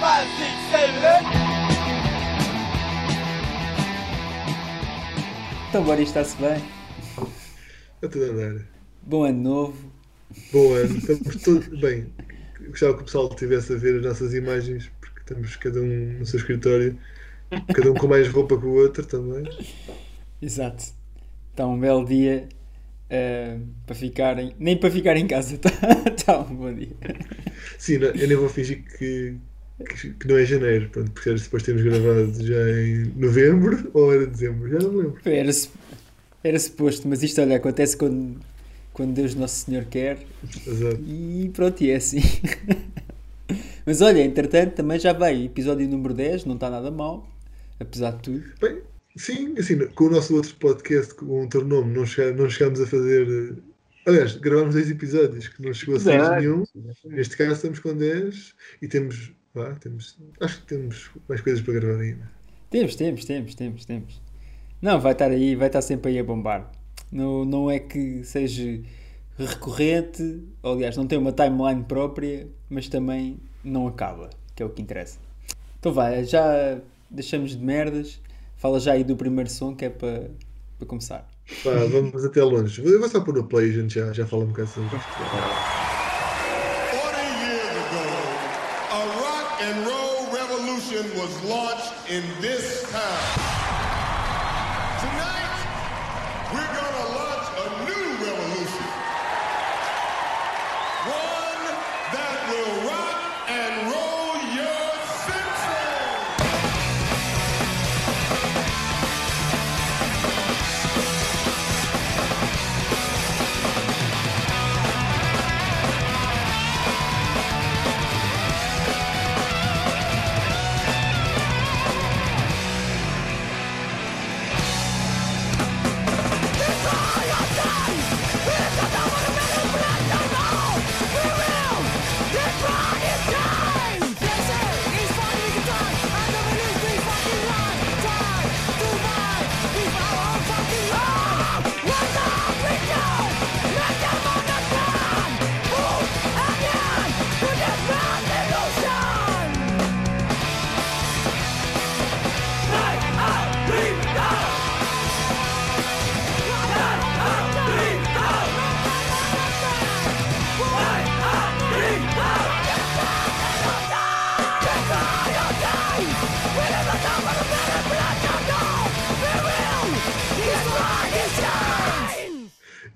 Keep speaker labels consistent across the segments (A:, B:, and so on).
A: five, six, seven, eight.
B: Então, Boris, está-se bem?
C: Está tudo a andar.
B: Bom ano novo.
C: Bom ano. Estamos todos. Bem, gostava que o pessoal estivesse a ver as nossas imagens, porque estamos cada um no seu escritório, cada um com mais roupa que o outro também.
B: Exato. Está um belo dia eh, para ficarem. Nem para ficar em casa, está tá um bom dia.
C: Sim, não- eu nem vou fingir que, que, que não é janeiro, pronto, porque era depois temos gravado já em novembro ou era dezembro, já não me lembro.
B: Era, era suposto, mas isto, olha, acontece quando, quando Deus Nosso Senhor quer
C: Exato.
B: e pronto, e é assim. mas olha, entretanto, também já veio episódio número 10, não está nada mal, apesar de tudo.
C: Bem, sim, assim, com o nosso outro podcast com outro nome, não, chega, não chegámos a fazer. eh, Aliás, gravámos dois episódios que não chegou a ser nenhum. Neste caso estamos com 10 e temos. Vá, temos acho que temos mais coisas para gravar ainda.
B: Temos, temos, temos, temos, temos. Não, vai estar aí, vai estar sempre aí a bombar. Não, não é que seja recorrente, ou, aliás, não tem uma timeline própria, mas também não acaba, que é o que interessa. Então vai, já deixamos de merdas, fala já aí do primeiro som que é para, para começar.
C: Vá, vamos até longe. Eu vou só pôr no play, a gente já, já fala um bocado sobre isto.
D: Was in this town.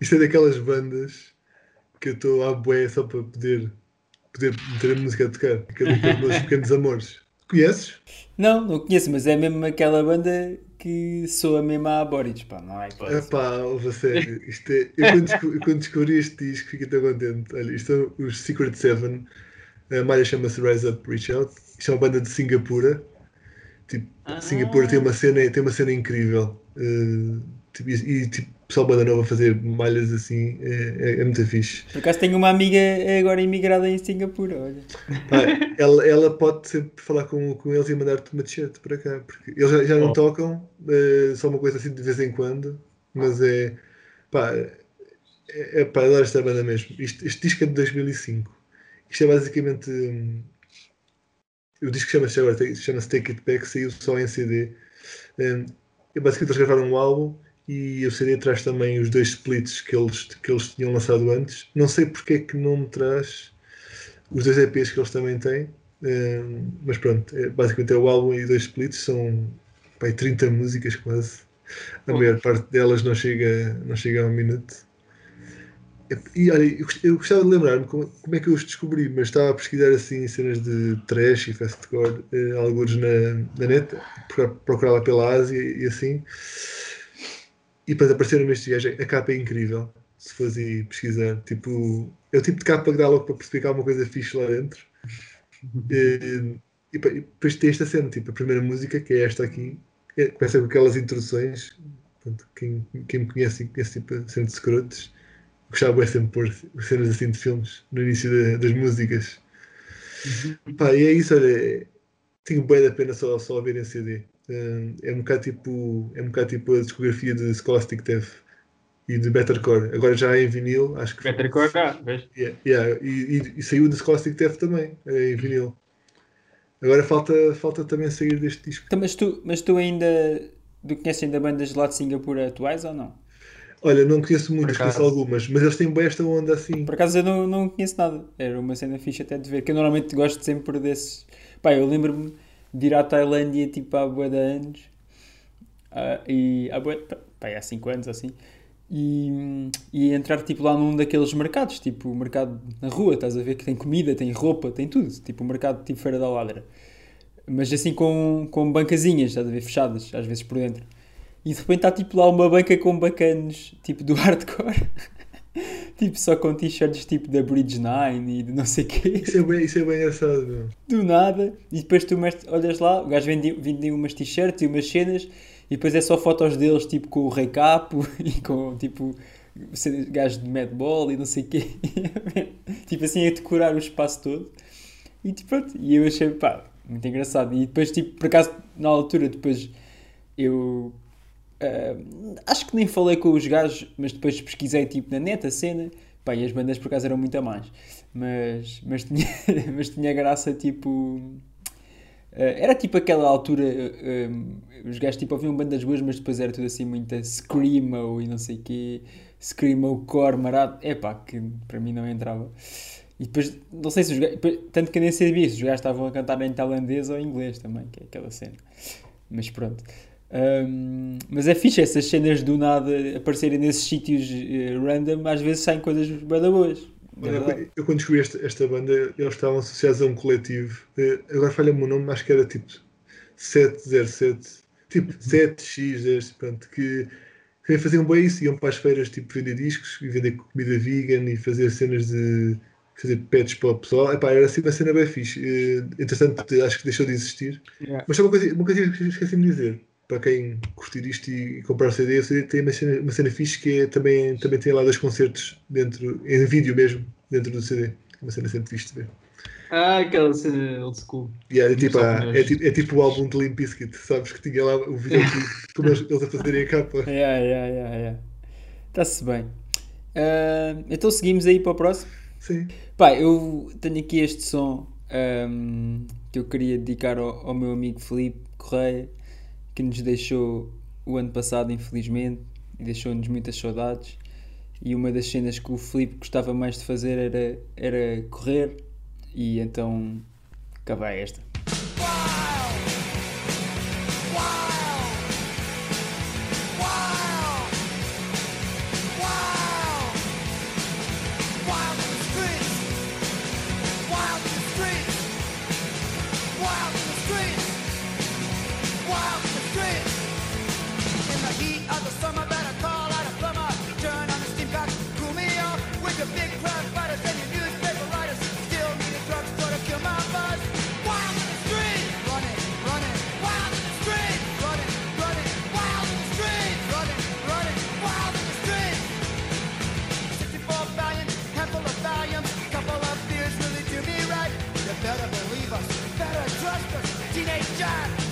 C: Isto é daquelas bandas que eu estou à boé só para poder, poder meter a música a tocar. Aqueles meus pequenos amores. Conheces?
B: Não, não conheço, mas é mesmo aquela banda que soa mesmo a Boris, pá, não há hipótese.
C: Epá, ouve a sério. Isto é, eu, quando desco- eu quando descobri este disco fiquei tão contente. Olha, isto são os Secret Seven. A malha chama-se Rise Up, Reach Out. Isto é uma banda de Singapura. Tipo, Singapura tem uma cena, tem uma cena incrível. Uh, tipo, e, e, tipo, pessoal banda nova a fazer malhas assim é, é, é muito fixe.
B: Por acaso tenho uma amiga agora imigrada em Singapura, olha.
C: Pá, ela, ela pode sempre falar com, com eles e mandar-te uma t-shirt para cá, porque eles já, já não
E: Oh.
C: tocam, eh, só uma coisa assim de vez em quando, mas é pá, é, é pá, adoro esta banda mesmo. Isto, este disco é de 2005. Isto é basicamente hum, o disco chama-se agora, chama-se Take It Back, saiu só em CD. Hum, é basicamente eles gravaram um álbum e o CD traz também os dois splits que eles, que eles tinham lançado antes. Não sei porque é que não me traz os dois EPs que eles também têm. hum, mas pronto, é, basicamente é o álbum e dois splits, são pá, aí 30 músicas quase. A maior parte delas não chega, não chega a um minuto. E olha, eu gost- eu gostava de lembrar-me como, como é que eu os descobri, mas estava a pesquisar assim cenas de trash e fastcore, eh, alguns na, na net, lá pela Ásia e assim. E depois apareceram estes gajos. A capa é incrível, se fores aí pesquisar. Tipo, é o tipo de capa que dá logo para perceber que há alguma coisa fixe lá dentro. Eh, E, e depois tem esta cena, tipo, a primeira música, que é esta aqui, é- começa com aquelas introduções. Portanto, quem, quem me conhece e conhece tipo, a cena de scrotes, gostava é sempre de pôr cenas assim de filmes no início da- das músicas. Pá, e é isso, olha, tenho bem da pena só, só ver em CD. Eh, é um bocado tipo é um bocado tipo a discografia de Scholastic Death e de Bettercore. Agora já é em vinil, acho que
E: Better Core, ah, vês?
C: Yeah, yeah, E, e- e saiu da Scholastic Death também, eh, em vinil. Agora falta, falta também sair deste disco.
B: Então, mas, tu, mas tu ainda. Tu conheces ainda bandas lá de Singapura atuais ou não?
C: Olha, não conheço muitas, conheço algumas, mas eles têm bem esta onda assim.
B: Por acaso eu não, não conheço nada. Era uma cena fixe até de ver. Que eu normalmente gosto sempre desses. Pá, eu lembro-me de ir à Tailândia tipo há bué de anos. Ah, e há bué, pá, há 5 anos assim. E, e entrar tipo lá num daqueles mercados, tipo o mercado na rua, estás a ver que tem comida, tem roupa, tem tudo. Tipo o mercado tipo Feira da Ladra. Mas assim com, com bancazinhas, estás a ver, fechadas, às vezes por dentro. E de repente está tipo lá uma banca com bacanos, tipo do hardcore. tipo só com t-shirts tipo da Bridge Nine e de não sei o quê.
C: Isso é bem, isso é bem engraçado, meu.
B: Do nada. E depois tu olhas lá, o gajo vende, vende umas t-shirts e umas cenas e depois é só fotos deles tipo com o Rei Capo e com tipo cena- gajo de Madball e não sei o quê. tipo assim a decorar o espaço todo. E tipo, pronto, e eu achei, pá, muito engraçado. E depois, tipo, por acaso, na altura, depois eu ah, acho que nem falei com os gajos, mas depois pesquisei tipo na net a cena. E as bandas por acaso eram muito a mais. Mas, mas, tinha, mas tinha graça tipo. ah, era tipo aquela altura. ah, os gajos tipo ouviam bandas boas, mas depois era tudo assim muita Screamo e não sei quê. Screamo core marado. É pá, que para mim não entrava. E depois, não sei se os gajos. Tanto que eu nem sabia se os gajos estavam a cantar em tailandês ou em inglês também, que é aquela cena. Mas pronto. Ahm, mas é fixe essas cenas do nada aparecerem nesses sítios eh, random, às vezes saem coisas bem boas. É
C: Olha, eu quando descobri esta, esta banda, eles estavam associados a um coletivo. eh, Agora falha-me o nome, acho que era tipo 707, tipo 7x, pronto, que, faziam bem isso, iam para as feiras tipo vender discos e vender comida vegan e fazer cenas de fazer pets para o pessoal. Epá, era assim uma cena bem fixe. Eh, Entretanto, acho que deixou de existir.
E: Yeah.
C: Mas só uma coisa, uma coisa que esqueci-me de dizer, para quem curtir isto e, e comprar o CD, o CD tem uma cena, uma cena fixe que é, também, também tem lá dois concertos dentro, em vídeo mesmo, dentro do CD. Uma cena sempre fixe de ver.
E: Ah, aquela cena old school.
C: E é, tipo, ah, é, tipo, é tipo o álbum de Limp Bizkit, sabes? Que tinha lá o vídeo como eles, eles a fazerem a capa.
B: Yeah, yeah, yeah, yeah. Está-se bem. Ah, então seguimos aí para o próximo.
C: Sim.
B: Pá, eu tenho aqui este som ahm, que eu queria dedicar ao, ao meu amigo Felipe Correia, que nos deixou o ano passado, infelizmente, e deixou-nos muitas saudades. E uma das cenas que o Felipe gostava mais de fazer era, era correr, e então acabei esta.
A: Teenage
B: Yeah.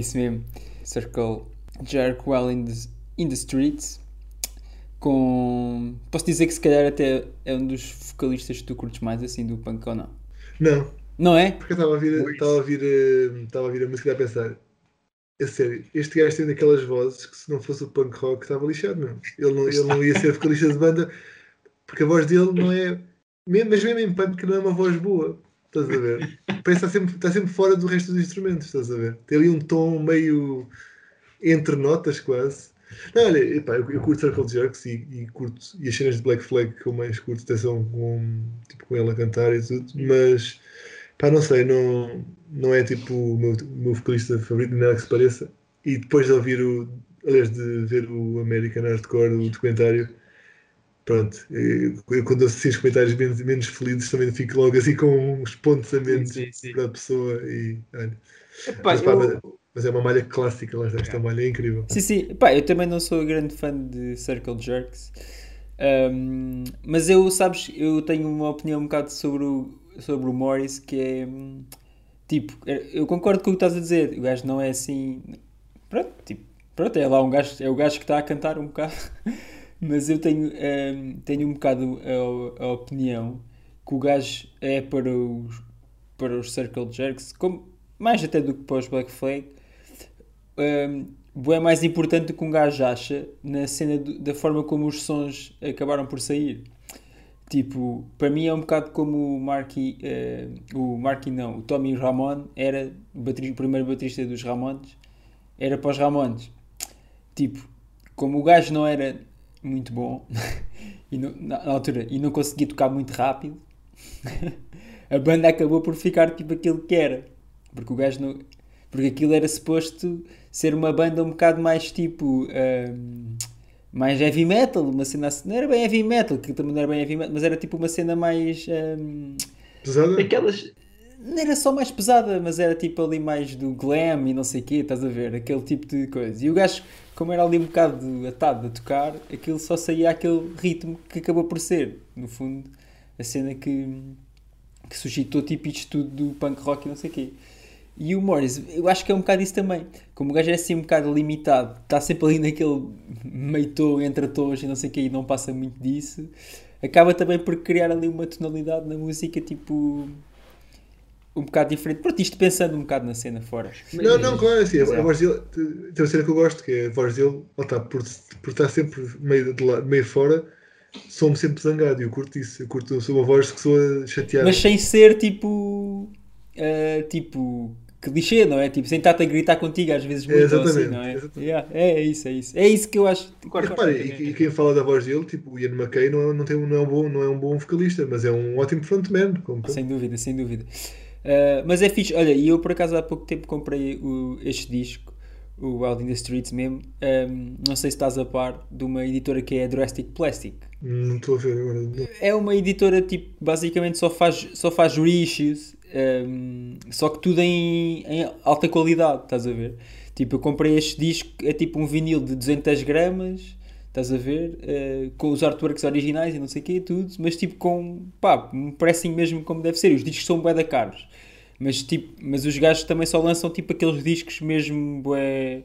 B: Isso mesmo. Circle Jerk Well in the, in the Streets. Com. Posso dizer que se calhar até é um dos vocalistas que tu curtes mais assim do punk ou não?
C: Não,
B: Não é?
C: porque eu estava a ouvir, estava a ouvir, eh, estava a ouvir a música e a pensar. É sério, este gajo tem daquelas vozes que se não fosse o punk rock estava lixado, não. Ele não, ele não ia ser vocalista de banda porque a voz dele não é. mesmo- Mas mesmo em punk não é uma voz boa. Estás a ver? Parece que está sempre, está sempre fora do resto dos instrumentos, estás a ver? Tem ali um tom meio entre notas quase. Não, olha, epá, eu, eu curto Circle Jerks e, e curto e as cenas de Black Flag que eu mais curto até são com, tipo, com ele a cantar e tudo, mas pá, não sei, não, não é tipo o meu, meu vocalista favorito, nada que se pareça. E depois de ouvir o, aliás, de ver o American Hardcore, o documentário, pronto, eu, quando assim os comentários menos, menos felizes também fico logo assim com uns pontos a menos
E: Sim, sim.
C: para a pessoa e olha.
E: Epá,
C: Mas, pá,
E: eu-
C: mas- é uma malha clássica, lá esta malha é incrível.
B: Sim, sim. Pá, eu também não sou grande fã de Circle Jerks. Ahm, mas eu, sabes, eu tenho uma opinião um bocado sobre o, sobre o Morris que é hum, tipo, é- eu concordo com o que estás a dizer. O gajo não é assim. Pronto, tipo, pronto, é lá um gajo, é o gajo que está a cantar um bocado. Mas eu tenho, ahm, tenho um bocado a, a opinião que o gajo é para os, para os Circle Jerks, como, mais até do que para os Black Flag, um, é mais importante do que um gajo acha na cena do- da forma como os sons acabaram por sair. Tipo, para mim é um bocado como o Marky, eh, o Marky não, o Tommy Ramon era o, o primeiro baterista dos Ramones, era para os Ramones. Tipo, como o gajo não era muito bom e não- na, na altura e não conseguia tocar muito rápido, a banda acabou por ficar tipo aquilo que era. Porque o gajo não. Porque aquilo era suposto ser uma banda um bocado mais tipo. ahm, mais heavy metal, uma cena assim. Não era bem heavy metal, que também não era bem heavy metal, mas era tipo uma cena mais.
C: Pesada?
E: Aquelas.
B: Não era só mais pesada, mas era tipo ali mais do glam e não sei o quê, estás a ver? Aquele tipo de coisa. E o gajo, como era ali um bocado atado a tocar, aquilo só saía aquele ritmo que acabou por ser, no fundo, a cena que, que suscitou tipo isto tudo do punk rock e não sei o quê. E o Morris, eu acho que é um bocado isso também. Como o gajo é assim um bocado limitado, está sempre ali naquele meio tom entre tons e não sei o quê e não passa muito disso, acaba também por criar ali uma tonalidade na música tipo um bocado diferente. Pronto, isto pensando um bocado na cena fora.
C: Não, não, claro, assim, a,
B: Mas é.
C: voz dele tem uma cena que eu gosto, que é a voz dele, lá está, por, por estar sempre meio, de lá, meio fora, sou-me sempre zangado e eu curto isso. Eu curto sou uma voz que soa chateada.
B: Mas sem ser tipo. ah, tipo. Clichê, não é? Tipo, sem estar-te a gritar contigo às vezes muito, ou assim, não é?
C: exatamente.
B: Yeah, é, é isso, é isso. É isso que eu acho.
C: E
E: Concordo.
C: repara, e, e quem fala da voz dele, tipo, o Ian McKay não é, não tem, um- não, é um bom, não é um bom vocalista, mas é um ótimo frontman. Como.
B: Sem dúvida, sem dúvida. Ah, mas é fixe. Olha, e eu por acaso há pouco tempo comprei o- este disco, o Wild in the Streets mesmo. Ahm, não sei se estás a par de uma editora que é a Drastic Plastic.
C: Não estou a ver agora.
B: É uma editora tipo, basicamente só faz, só faz reissues, ahm, só que tudo em, em alta qualidade, estás a ver? Tipo, eu comprei este disco, é tipo um vinil de 200 gramas, estás a ver? Eh, com os artworks originais e não sei o quê, tudo, mas tipo com, pá, um pressing mesmo como deve ser. Os discos são bué da caros, mas tipo, mas os gajos também só lançam tipo aqueles discos mesmo bué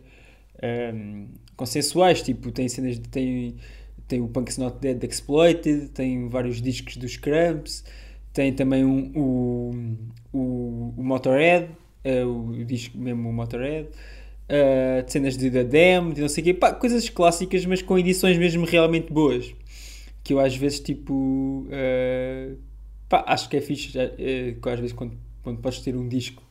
B: ahm, consensuais, tipo, tem cenas de, tem, tem o Punk's Not Dead Exploited, tem vários discos dos Cramps, tem também um, o, o, o Motorhead, eh, o disco mesmo o Motorhead, eh, de cenas de Damned, de não sei o quê, pá, coisas clássicas, mas com edições mesmo realmente boas. Que eu às vezes, tipo, eh, pá, acho que é fixe, que às vezes quando, quando podes ter um disco,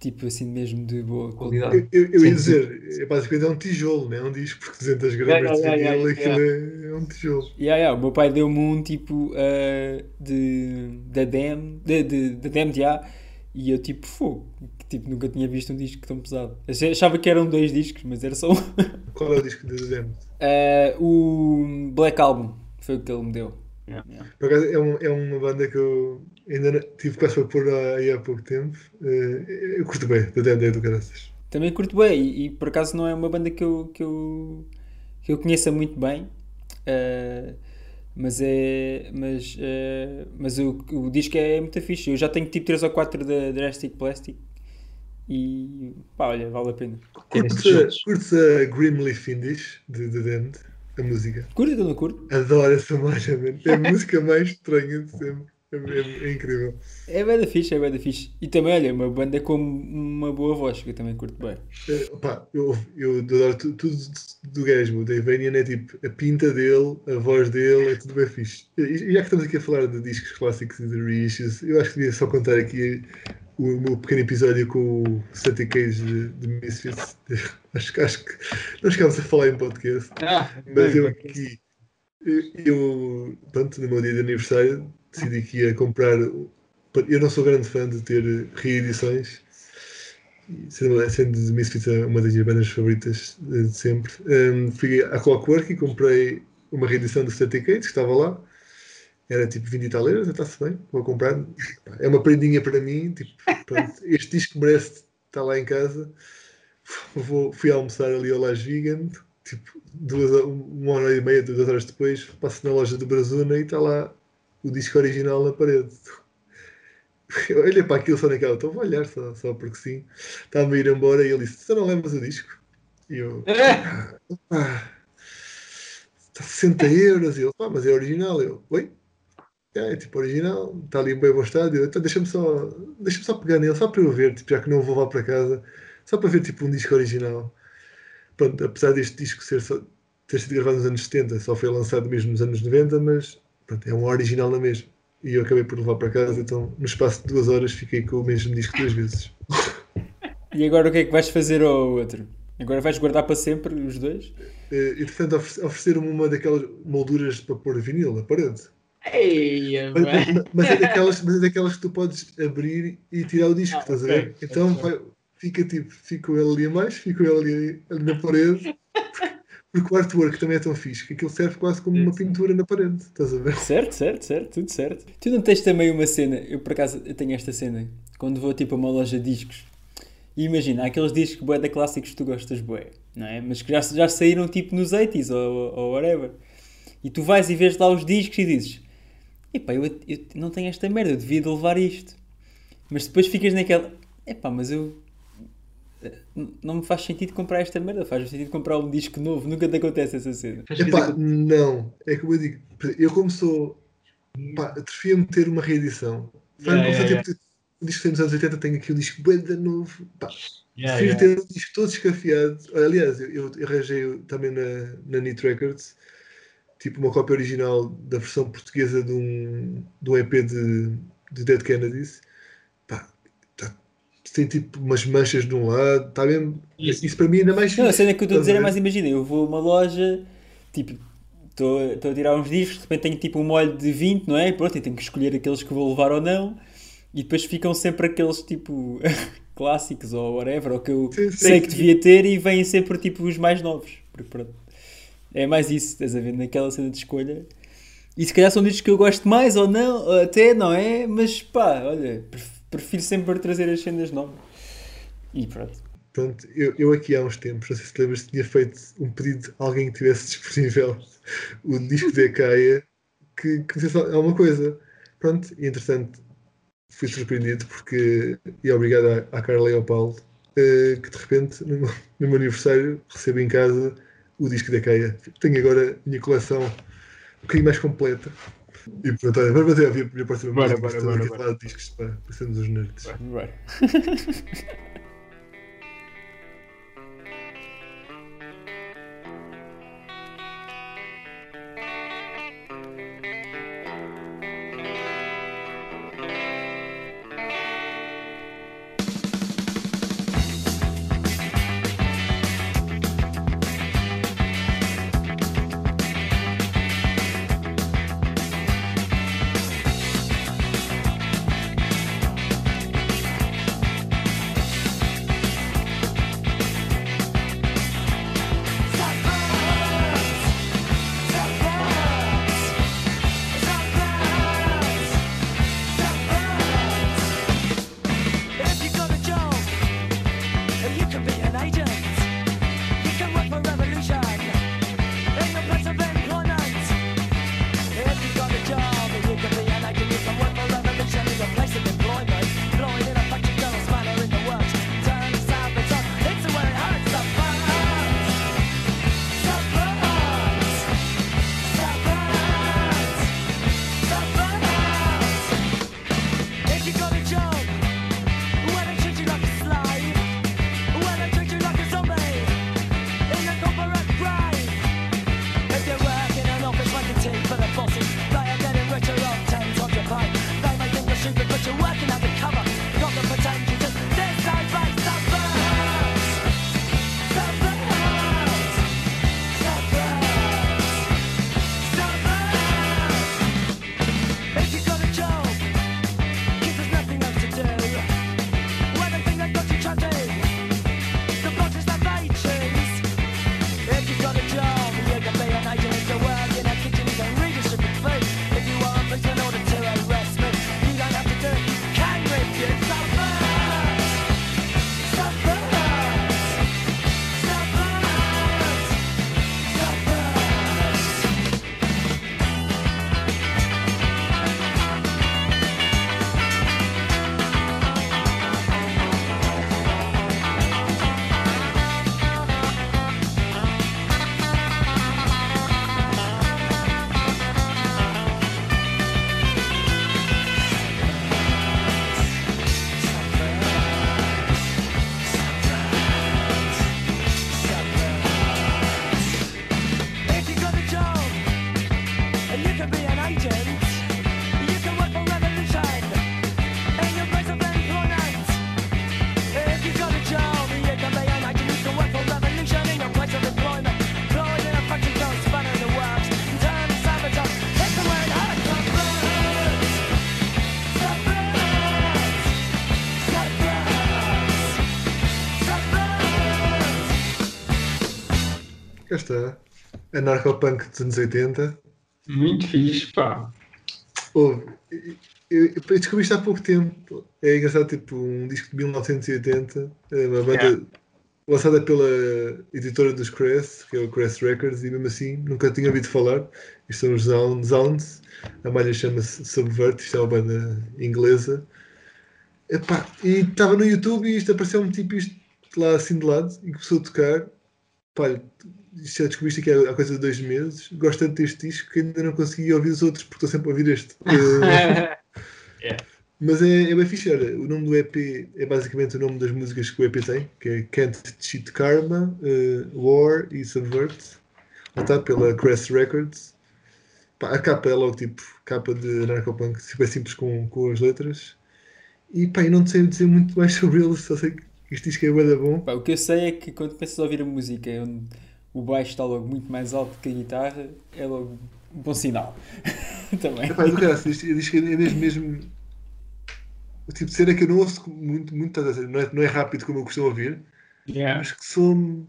B: tipo assim mesmo de boa qualidade.
C: Eu, eu, eu ia dizer, é, basicamente é um tijolo, não é um disco, porque 200 gramas
E: Yeah,
C: de
E: yeah,
C: vinil,
E: yeah,
C: aquilo é, é um tijolo.
B: Yeah, yeah, o meu pai deu-me um tipo uh, de da Dam, de, de, de Dam já, e eu tipo, fogo, tipo, nunca tinha visto um disco tão pesado. Eu achava que eram dois discos, mas era só um.
C: Qual é o disco de Damned?
B: Uh, o Black Album foi o que ele me deu.
C: Por acaso é, um- é uma banda que eu ainda não- tive quase para pôr aí há pouco tempo. Eh, eu curto bem, da é do caraças.
B: Também curto bem, e, e por acaso não é uma banda que eu, que eu, que eu conheça muito bem. Uh, Mas é. Mas, eh, mas o, o disco é muito fixe. Eu já tenho tipo 3 ou 4 da Drastic Plastic e pá, olha, vale a pena.
C: Curtes a, Grimly Findish de The Damned, a música.
B: Curto ou não curto?
C: Adoro essa marcha. É a música mais estranha de sempre. É, é- é incrível.
B: É bem da fixe, é bem da fixe. E também, olha, uma banda com uma boa voz, que eu também curto bem.
C: Eh, pá, eu, eu adoro tu- tudo do gajo. O Dave Vanian é tipo a pinta dele, a voz dele, é tudo bem fixe. E e já que estamos aqui a falar de discos clássicos e de reissues, eu acho que devia só contar aqui o meu pequeno episódio com o Santa Cage de, de Misfits. Acho, que- acho que nós chegámos a falar em podcast.
E: Ah,
C: Mas eu aqui, eu, pronto, no meu dia de aniversário, decidi que ia comprar. Eu não sou grande fã de ter reedições, sendo, sendo de Misfits uma das minhas bandas favoritas de sempre. hum, fui à Clockwork e comprei uma reedição do Static Gates, que estava lá. Era tipo 20 e tal euros, está-se bem, vou comprar. É uma prendinha para mim, tipo, pronto, este disco merece estar lá em casa. Vou, fui almoçar ali ao Las Vegan, tipo, duas, uma hora e meia, duas horas depois, passo na loja do Brazuna e está lá o disco original na parede. Eu olhei para aquilo só naquela, estou a olhar só, só porque sim. Estava a ir embora e ele disse: Tu não levas o disco? E eu, ah, está 60 euros. E ele, pá, mas é original. Eu, oi? É, tipo original, está ali em bem. Eu, então deixa-me só, deixa só pegar nele, só para eu ver, tipo, já que não vou lá para casa, só para ver tipo um disco original. Pronto, apesar deste disco ser só, ter sido gravado nos anos 70, só foi lançado mesmo nos anos 90, mas pronto, é um original na mesma. E eu acabei por levar para casa, então no espaço de duas horas fiquei com o mesmo disco duas vezes.
B: E agora o que é que vais fazer ao outro? Agora vais guardar para sempre os dois?
C: Eh, Entretanto, oferece- ofereceram-me uma daquelas molduras para pôr vinil na parede.
E: Eia,
C: Mas,
E: bem.
C: mas- mas é daquelas, mas é daquelas que tu podes abrir e tirar o disco,
E: Ah,
C: estás a
E: ok,
C: ver? Então vai- fica tipo, fica ele ali a mais, fica ele ali, ali na parede, porque o artwork também é tão fixe que aquilo serve quase como uma pintura na parede, estás a ver?
B: Certo, certo, certo, tudo certo. Tu não tens também uma cena, eu por acaso eu tenho esta cena, quando vou tipo a uma loja de discos, e imagina, há aqueles discos bué da clássicos que tu gostas bué, não é? Mas que já, já saíram tipo nos 80s ou, ou whatever. E tu vais e vês lá os discos e dizes, epá, eu, eu não tenho esta merda, eu devia de levar isto. Mas depois ficas naquela, epá, mas eu... n- Não me faz sentido comprar esta merda, faz sentido comprar um disco novo, nunca te acontece essa cena.
C: Epá, não, é como eu digo, eu como sou, pá, atrofia-me ter uma reedição. Faz
E: Yeah,
C: yeah,
E: yeah,
C: tipo, o disco que tem nos anos 80 tem aqui um disco bem da novo, pá,
E: Yeah,
C: Prefiro
E: yeah.
C: ter um disco todo escafiado. Aliás, eu, eu arranjei também na, na Nit Records tipo uma cópia original da versão portuguesa de um, de um EP de, de Dead Kennedys. Pá, tá- tem tipo umas manchas de um lado, está mesmo.
E: Isso.
C: Isso. para mim ainda mais
B: Não, a cena que eu estou a dizer é mais, imagina, eu vou a uma loja, tipo, estou estou a tirar uns discos, de repente tenho tipo um molho de 20, não é? E pronto, e tenho que escolher aqueles que vou levar ou não, e depois ficam sempre aqueles tipo clássicos ou whatever, ou que eu
C: Sim, sim,
B: sei que
C: sim.
B: devia ter e vêm sempre tipo os mais novos. Porque pronto, é mais isso, estás a ver, naquela cena de escolha. E se calhar são discos que eu gosto mais ou não, até, não é? Mas pá, olha, pref- prefiro sempre trazer as cenas novas. E pronto.
C: Pronto, eu, eu aqui há uns tempos, não sei se lembras, tinha feito um pedido a alguém que tivesse disponível o disco de Acaia que, que dissesse alguma coisa. Pronto, e entretanto fui surpreendido porque, e obrigado à, à Carla e ao Paulo, eh, que de repente, no, meu- no meu aniversário, recebo em casa o disco da Acaia. Tenho agora a minha coleção um bocadinho mais completa. E pronto, olha, vamos fazer a minha, minha próxima
E: Bora,
C: música.
E: bora, bora, bora.
C: discos para, para sermos os nerds.
A: Thank
C: Cá está. Anarcopunk dos anos 80.
E: Muito fixe, pá.
C: Houve. Eu, eu descobri isto há pouco tempo. É engraçado, tipo, um disco de 1980, é uma banda
E: Yeah.
C: lançada pela editora dos Crest, que é o Crest Records, e mesmo assim nunca tinha ouvido falar. Isto são os Zound- Zounds, a malha chama-se Subvert, isto é uma banda inglesa. Epá, e estava no YouTube e isto apareceu-me tipo isto lá assim de lado e começou a tocar. Pá, já descobri isto aqui há há coisa de dois meses. Gosto tanto deste disco que ainda não consegui ouvir os outros porque estou sempre a ouvir este. Eh, mas é, é bem fixe. Olha, o nome do EP é basicamente o nome das músicas que o EP tem, que é Can't Cheat Karma, eh, War e Subvert. Está, pela Crest Records. Pá, a capa é logo tipo capa de Narcopunk, super simples com, com as letras. E pá, eu não sei dizer muito mais sobre ele, só sei que diz que é da bom.
B: Pá, o que eu sei é que quando começas a ouvir a música onde o baixo está logo muito mais alto que a guitarra, é logo um bom sinal. Também.
C: Epá, do caralho, diz, diz que é mesmo, mesmo o tipo de cena que eu não ouço muito, muito não é, não é rápido como eu costumo ouvir,
E: Yeah.
C: mas que soa-me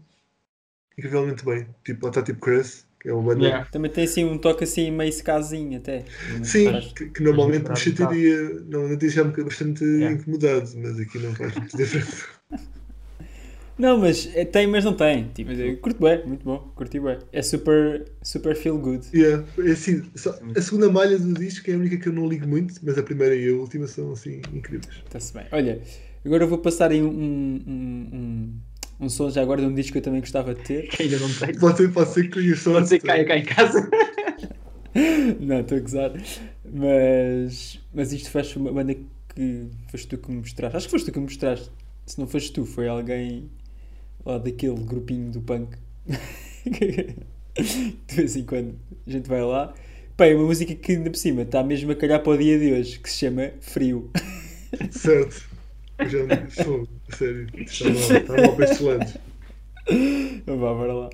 C: incrivelmente bem. Tipo, lá está tipo Chris, que é uma banda
E: Yeah.
B: Também tem assim um toque assim meio casinho até.
C: Sim, que, que normalmente me chatearia, normalmente deixava-me bastante
E: Yeah.
C: incomodado, mas aqui não faz muita diferença.
B: Não, mas é- tem, mas não tem. Tipo, mas eu curto bem, muito bom, curti bem. É super, super feel good.
C: Yeah, é assim, só- a segunda malha do disco é a única que eu não ligo muito, mas a primeira e a última são assim incríveis.
B: Está-se bem. Olha, agora eu vou passar aí um, um, um, um, um som já agora de um disco que eu também gostava de ter.
E: Que ainda não tenho.
C: Pode ser, pode ser que tenha sorte.
E: Pode ser que caia cá em casa.
B: Não, estou a gozar. Mas, mas isto faz uma banda que foste tu que me mostraste. Acho que foste tu que me mostraste. Se não foste tu, foi alguém lá daquele grupinho do punk. de vez em quando a gente vai lá. Pá, é uma música que ainda por cima está mesmo a calhar para o dia de hoje, que se chama Frio.
C: Certo. Eu já fogo, a sério. Está mal para estes lados.
B: Vá, bora lá.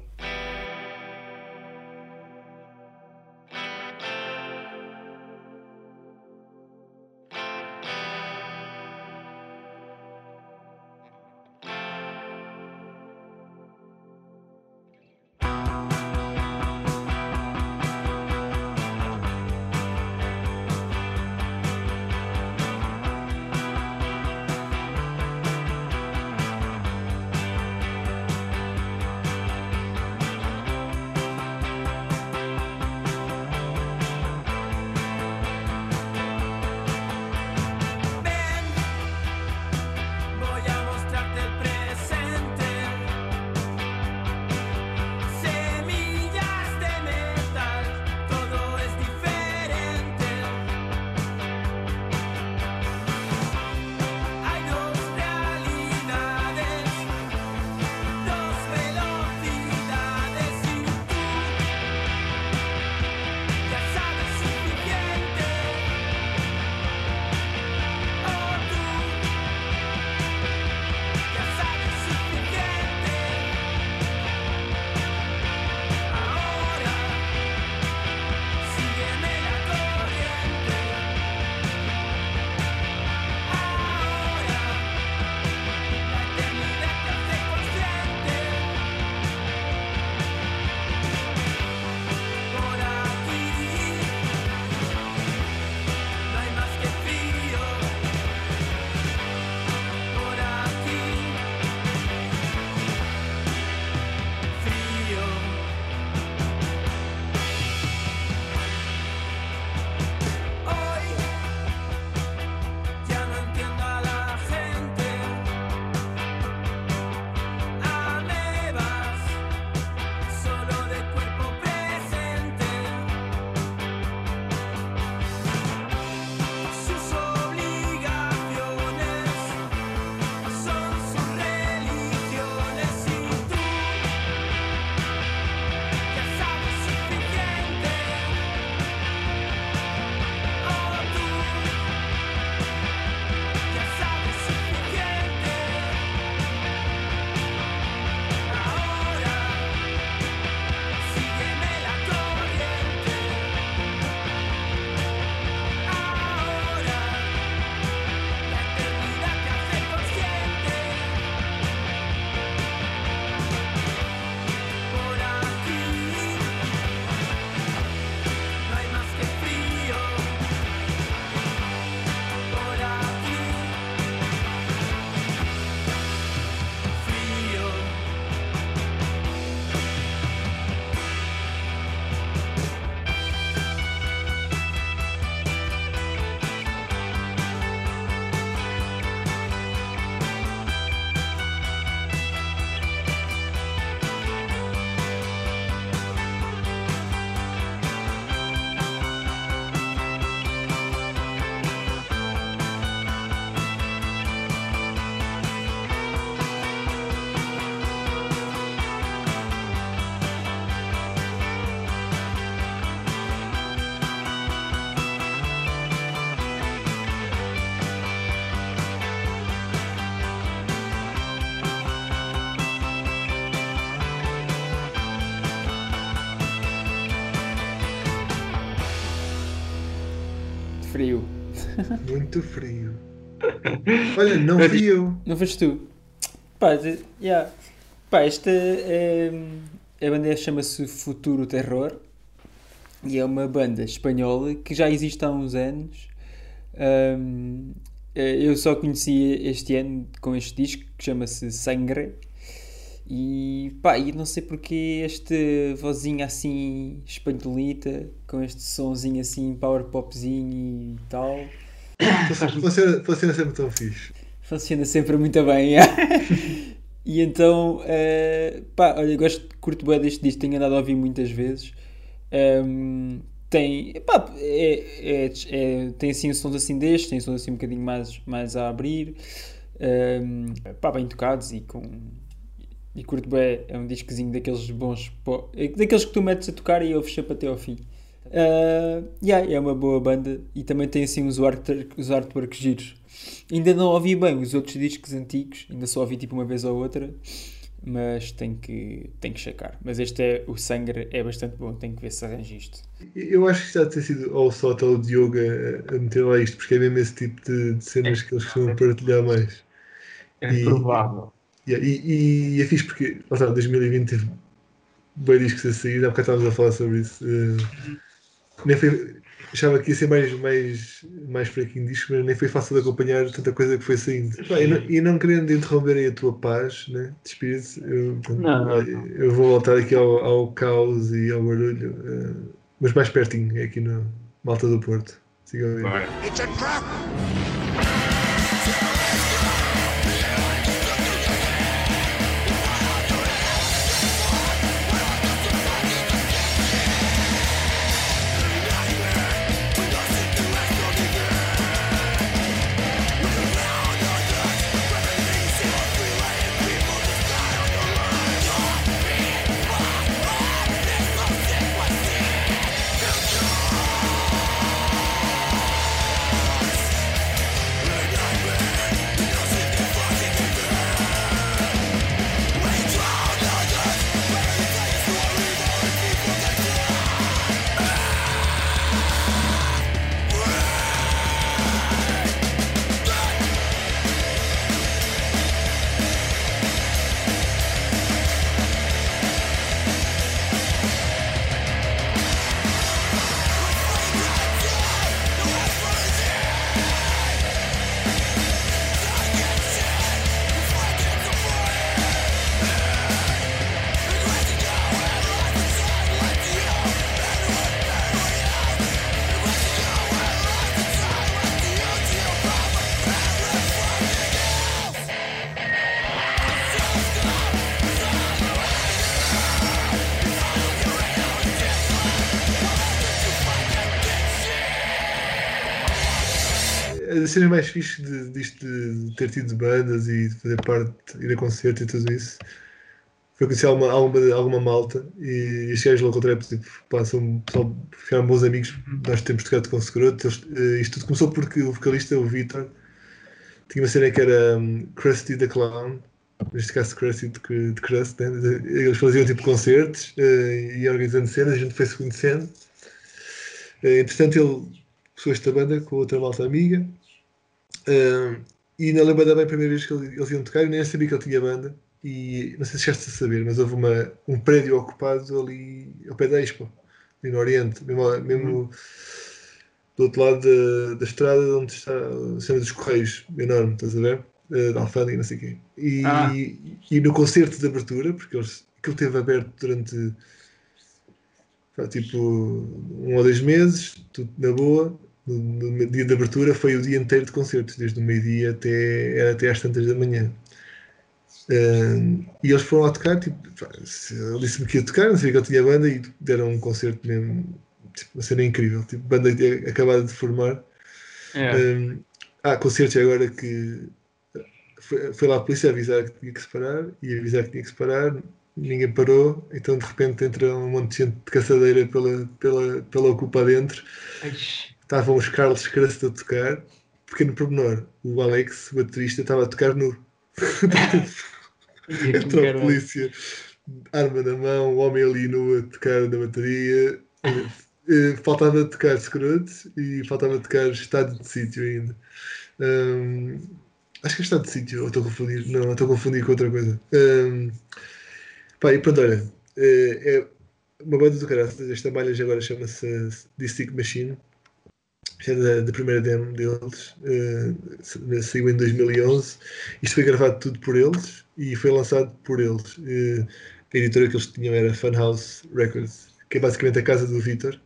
B: Frio.
C: Muito frio. Olha, não fui eu.
B: Não foste tu? Pá, yeah. Pá esta é, a banda chama-se Futuro Terror e é uma banda espanhola que já existe há uns anos. Ahm, eh, eu só conheci este ano com este disco que chama-se Sangre. E pá, e não sei porque esta vozinha assim espanholita, com este sonzinho assim power popzinho e tal.
C: Funciona, funciona sempre tão fixe.
B: Funciona sempre muito bem. yeah. e então, eh, pá, olha, gosto, curto bem deste disco, tenho andado a ouvir muitas vezes. Ehm, tem, pá, é, é- é- tem assim sons assim destes, tem sons assim um bocadinho mais, mais a abrir. Ehm, pá, bem tocados e com. E curto bem, é um discozinho daqueles bons, é daqueles que tu metes a tocar e ouves sempre até ao fim. Uh, yeah, é uma boa banda e também tem assim uns, art, os artworks giros. Ainda não ouvi bem os outros discos antigos, ainda só ouvi tipo uma vez ou outra, mas tenho que, tenho que checar. Mas este é o Sangre, é bastante bom, tenho que ver se arranjo isto.
C: Eu acho que já ter sido ou só até o Diogo a, a meter lá isto, porque é mesmo esse tipo de, de cenas que eles costumam partilhar mais.
E: É
C: E-
E: provável.
C: Yeah, e, e, e é fixe porque, lá está, 2020 teve bem discos a sair, há bocado estávamos a falar sobre isso. eh, nem foi, achava que ia ser mais, mais, mais fraquinho disco, mas nem foi fácil de acompanhar tanta coisa que foi saindo. Pá, e, não, e não querendo interromper aí a tua paz né, de espírito, eu, portanto,
E: Não, não,
C: eu vou voltar aqui ao, ao caos e ao barulho, eh, mas mais pertinho, é aqui no Malta do Porto. Sigam a ver.
E: Bora.
D: It's a trap.
C: Mais fixes de, disto de ter tido bandas e de fazer parte, ir a concertos e tudo isso, foi conhecer alguma, alguma, alguma malta e estes gajos logo contra tipo, pá, são pessoal, ficaram bons amigos, nós temos tocado com. Eles, eh, Isto tudo começou porque o vocalista, o Vitor, tinha uma cena que era um, Krusty the Clown, neste caso Krusty de, de Crust, né? eles faziam tipo concertos eh, e organizando cenas, a gente foi se conhecendo. Eh, entretanto, ele começou esta banda com outra malta amiga. Eh, e ainda lembro da bem a primeira vez que eles, iam tocar, eu nem sabia que ele tinha banda. E não sei se chegaste a saber, mas houve uma, um prédio ocupado ali ao pé da Expo, ali no Oriente, mesmo, mesmo do outro lado da, da estrada onde está a cena dos Correios, enorme, estás a ver? Eh, Da alfândega, não sei o quê. E,
E: Ah.
C: e no concerto de abertura, porque eles, aquilo teve aberto durante tipo um ou dois meses, tudo na boa. No, no dia de abertura foi o dia inteiro de concertos, desde o meio-dia até, era até às tantas da manhã. Um, e eles foram a tocar, tipo, ele disse-me que ia tocar, não sabia que eu tinha banda e deram um concerto mesmo, tipo, uma cena incrível, tipo, banda acabado de formar.
E: É.
C: Um, ah, concertos agora que foi, foi lá a polícia avisar que tinha que se parar e avisar que tinha que se parar, ninguém parou, então de repente entra um monte de gente de caçadeira pela, pela, pela ocupa dentro, estavam os Carlos Crust a tocar, pequeno pormenor, o Alex, o baterista, estava a tocar nu. Entrou a polícia, arma na mão, o homem ali nu a tocar na bateria. eh, faltava tocar Scrooge e faltava tocar Estado de Sítio ainda. Ahm, acho que é Estado de Sítio, ou estou a confundir? Não, estou a confundir com outra coisa. Ahm, pá, e pronto, olha, eh, é uma banda do caralho. Esta malha agora chama-se Distic Machine. É da, da primeira demo deles, eh, saiu em 2011. Isto foi gravado tudo por eles e foi lançado por eles. Eh, a editora que eles tinham era Funhouse Records, que é basicamente a casa do Vitor,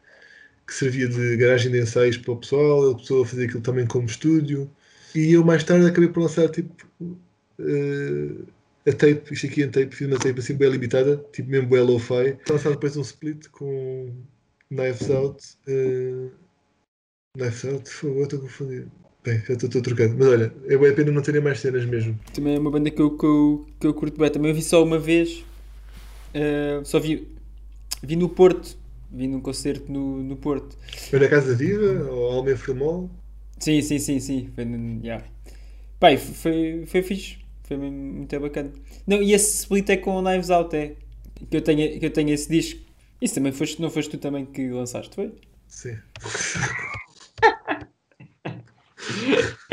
C: que servia de garagem de ensaios para o pessoal. A fazer aquilo também como estúdio. E eu mais tarde acabei por lançar tipo eh, a tape, isto aqui em tape, fiz uma tape assim bem limitada, tipo mesmo bem lo-fi. Lançado depois um split com Knives Out. eh, Knives Out, por favor, estou a confundir. Bem, já estou trocando. Mas olha, é bem a pena não terem mais cenas mesmo.
B: Também é uma banda que eu, que eu, que eu curto bem. Também eu vi só uma vez. eh, só vi, vi no Porto. Vi num concerto no, no Porto.
C: Foi na Casa Viva ou Almen Filmol.
B: Sim, sim, sim, sim. Foi, yeah. Pai, foi, foi fixe. Foi muito bacana. Não, e esse split é com o Knives Out, é. Que eu tenho, que eu tenho esse disco. Isso também foste, não foste tu também que lançaste, foi?
C: Sim.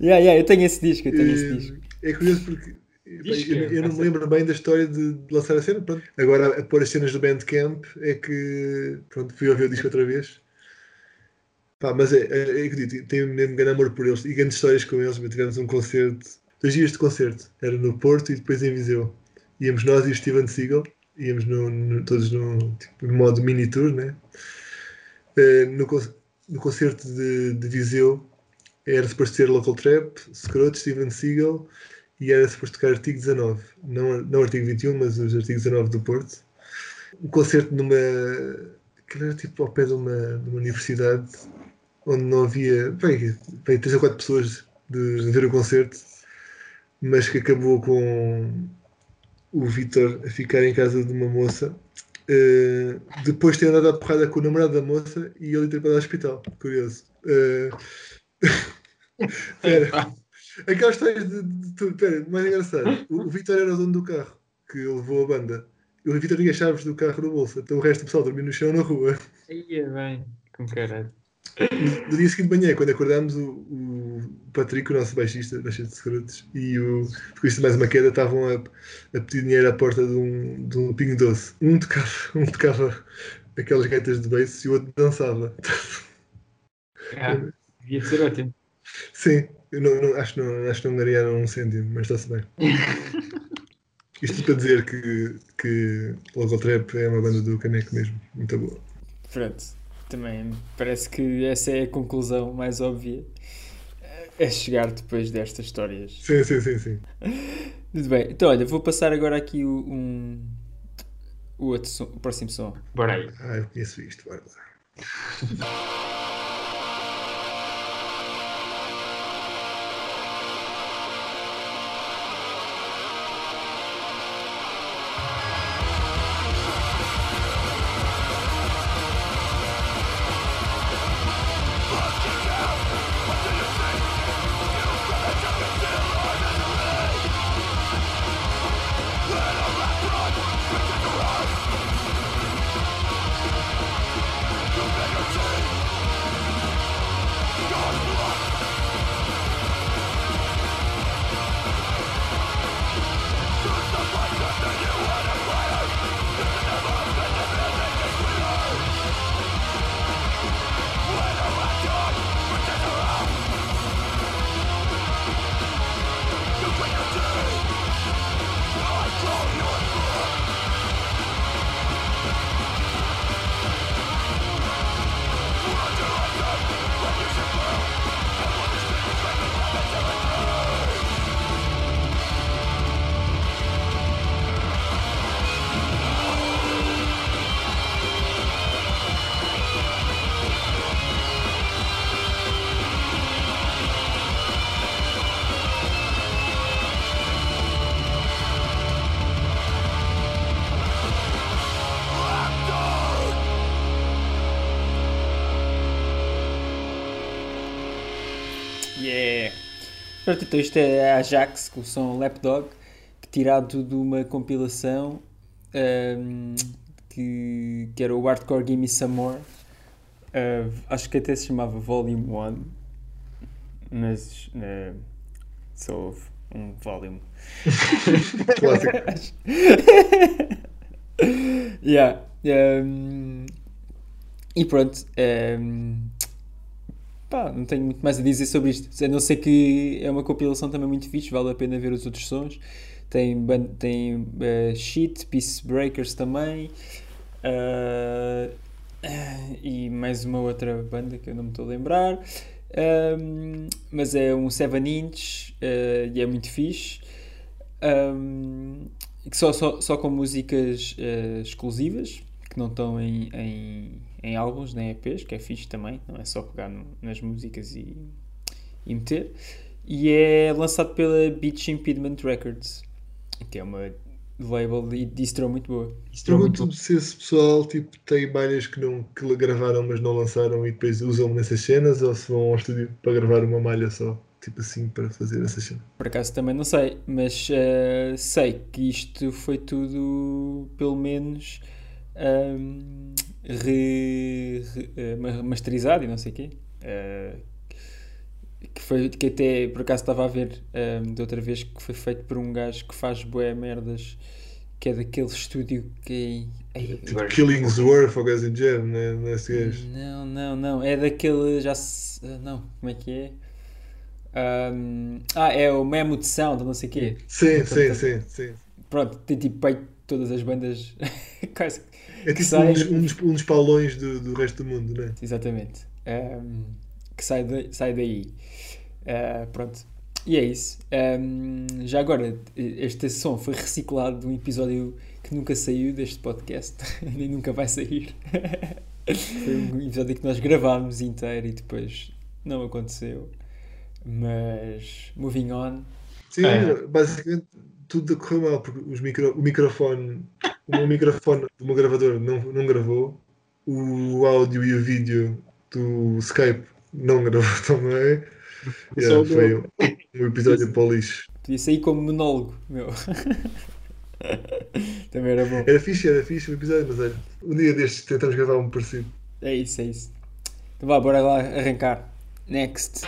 B: Yeah, yeah, eu tenho esse disco, eu tenho esse
C: Eh,
B: disco.
C: É curioso porque
E: Disco,
C: eu, eu não me lembro bem da história de, de lançar a cena. Pronto. Agora a pôr as cenas do Bandcamp é que pronto, fui ouvir o disco outra vez. Pá, mas é, é, é digo, tenho mesmo grande amor por eles e grandes histórias com eles. Tivemos um concerto, dois dias de concerto, era no Porto e depois em Viseu. Íamos nós e o Steven Seagal, íamos no, no- todos no tipo, modo mini tour, né? Eh, no, no concerto de, de Viseu era suposto ser Local Trap, Scrooge, Steven Seagal e era suposto tocar artigo 19, não, não artigo 21, mas os artigos 19 do Porto. Um concerto numa. aquilo era tipo ao pé de uma, de uma universidade onde não havia. Bem, bem, três ou quatro pessoas de, de ver o concerto, mas que acabou com o Vitor a ficar em casa de uma moça. eh, depois de ter andado à porrada com o namorado da moça e ele ter para o hospital. Curioso. Eh, Espera. Aquelas histórias de, de tudo. Espera, mais engraçado. O, o Vitor era o dono do carro que levou a banda. E o Vitor tinha as chaves do carro no bolso. Então o resto do pessoal dormia no chão na rua.
E: Aí é bem, com caralho.
C: No dia seguinte de manhã, quando acordámos, o, o Patrick, o nosso baixista, baixista de secretos, e o Cristo mais uma queda estavam a, a pedir dinheiro à porta de um, de um pingo doce. Um tocava, um tocava aquelas gaitas de bass e o outro dançava.
E: Ah, devia ser ótimo.
C: Sim, eu não, não- acho, que não, acho que não ganharam um cêntimo, mas está-se bem. Isto para dizer que, que Local Trap é uma banda do Caneco mesmo, muito boa.
B: Pronto, também parece que essa é a conclusão mais óbvia. É chegar depois destas histórias.
C: Sim, sim, sim, sim.
B: Muito bem, então olha, vou passar agora aqui o, um, o, outro som, o próximo som.
E: Bora aí.
C: Ah, eu conheço isto, bora lá.
B: Yeah! Pronto, então isto é a Ajax com o som Lapdog, que tirado de uma compilação ahm, que, que era o Hardcore Gimme Some More. Uh, acho que até se chamava Volume 1, mas uh, só houve um volume.
C: Clássico.
B: yeah. um, e pronto. um, pá, não tenho muito mais a dizer sobre isto. A não ser que é uma compilação também muito fixe, vale a pena ver os outros sons. Tem, tem uh, Shit, Peace Breakers também. uh, e mais uma outra banda que eu não me estou a lembrar. Um, mas é um 7 inch uh, e é muito fixe. Um, que só, só, só com músicas exclusivas que não estão em, em, em álbuns nem EPs, que é fixe também, não é só pegar no- nas músicas e, e meter. E é lançado pela Beach Impediment Records, que é uma label de distro muito boa.
E: Isto é muito
C: Pergunto se esse pessoal tipo, tem malhas que, não, que gravaram mas não lançaram e depois usam nessas cenas ou se vão ao estúdio para gravar uma malha só, tipo assim, para fazer essas cenas.
B: Por acaso também não sei, mas eh, sei que isto foi tudo, pelo menos, ahm, re- re- eh, ma- masterizado e não sei o quê. Eh, que, foi, que até por acaso estava a ver ahm, de outra vez que foi feito por um gajo que faz bué merdas, que é daquele estúdio que. Ei,
E: Agora-
C: Killingsworth ou Guys in Jam, né? Nesse gajo.
B: não, não, não. É daquele. Já se. ah, Não, como é que é? Ahm, ah, é o Mammoth Sound, não sei o quê.
C: Sim, sim, sim, sim.
B: Pronto, tem tipo peito todas as bandas. quase.
C: É tipo
B: sai-
C: um, dos, um, dos, um paulões do, do resto do mundo, né?
B: Exatamente. Ahm, que sai, da- sai daí. Ah, pronto. E é isso. Ahm, já agora, este som foi reciclado de um episódio que nunca saiu deste podcast, nem nunca vai sair. foi um episódio que nós gravámos inteiro e depois não aconteceu. Mas, moving on.
C: Sim,
E: É.
C: basicamente tudo correu mal, porque os micro, o microfone, o meu microfone do meu gravador não, não gravou, o áudio e o vídeo do Skype não gravou também. Yeah, foi um, um episódio para o lixo.
B: Podia sair como monólogo, meu. Também era bom.
C: Era fixe, era fixe o episódio, mas olha, um dia destes tentamos gravar um parecido.
B: É isso, é isso. Então vá, bora lá arrancar. Next.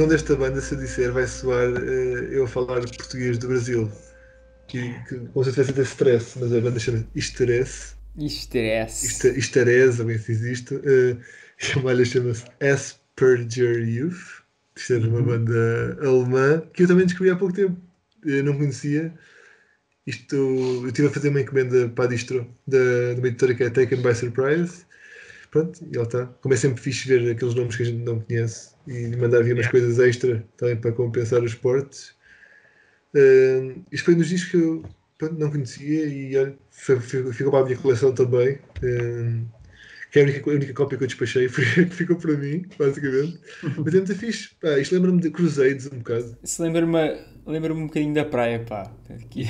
C: O nome desta banda, se eu disser, vai soar eh, eu a falar português do Brasil. Que, que, como se eu estivesse a ter stress, mas a banda chama Estresse.
B: Estresse.
C: Ou bem se isto. Uh, e a malha chama-se Asperger Youth. Isto é de uma banda alemã que eu também descobri há pouco tempo. Eu não conhecia. Isto, eu estive a fazer uma encomenda para a distro da, de uma editora que é Taken by Surprise. Pronto, e lá está. Como é sempre fixe ver aqueles nomes que a gente não conhece e mandar vir umas
E: Yeah.
C: coisas extra também para compensar os portes. Uh, isto foi dos discos que eu pronto, não conhecia e olha, ficou para a minha coleção também. Uh, que é a única, a única cópia que eu despachei foi a que ficou para mim, basicamente. Mas é muito fixe. Pá, isto lembra-me de Crusades um bocado.
B: Isso lembra-me lembra um bocadinho da praia, pá. Aqui.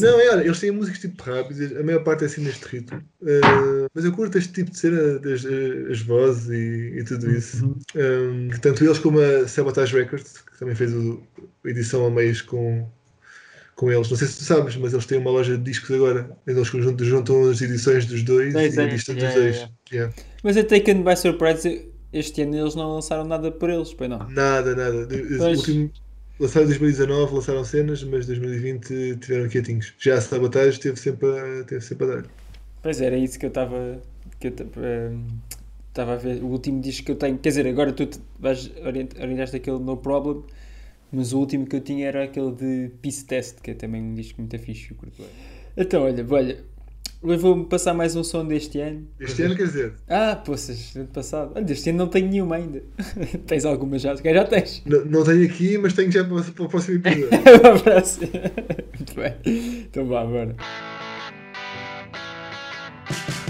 C: Não, é, olha, eles têm músicas tipo rápidas, a maior parte é assim neste ritmo. Uh, mas eu curto este tipo de cena, as, as vozes e, e tudo isso. Um, que tanto eles como a Sabotage Records, que também fez o, a edição a meios com, com eles. Não sei se tu sabes, mas eles têm uma loja de discos agora. Eles juntam, juntam as edições dos dois
E: Sei,
C: e a lista dos
E: yeah,
C: dois.
E: yeah.
C: Yeah.
B: Mas a Taken by Surprise, este ano eles não lançaram nada por eles, pois não.
C: Nada, nada.
B: Pois.
C: O último, lançaram em 2019, lançaram cenas, mas 2020 tiveram quietinhos. Já a Sabotage teve sempre a, teve sempre a dar.
B: Pois era isso que eu estava que eu ta- ehm, estava a ver. O último disco que eu tenho, quer dizer, agora tu vais orient- orientaste aquele No Problem, mas o último que eu tinha era aquele de Peace Test, que é também um disco muito fixe, eu curto. Então, olha, olha, eu vou passar mais um som deste ano.
C: Este ano, quer dizer,
B: Ah, poças, ano passado. Ah, deste ano não tenho nenhuma ainda. tens alguma já? Se já tens.
C: n- não tenho aqui, mas tenho já para, para o próximo episódio.
B: Um abraço. Muito bem. Então vá, bora.
D: Thank you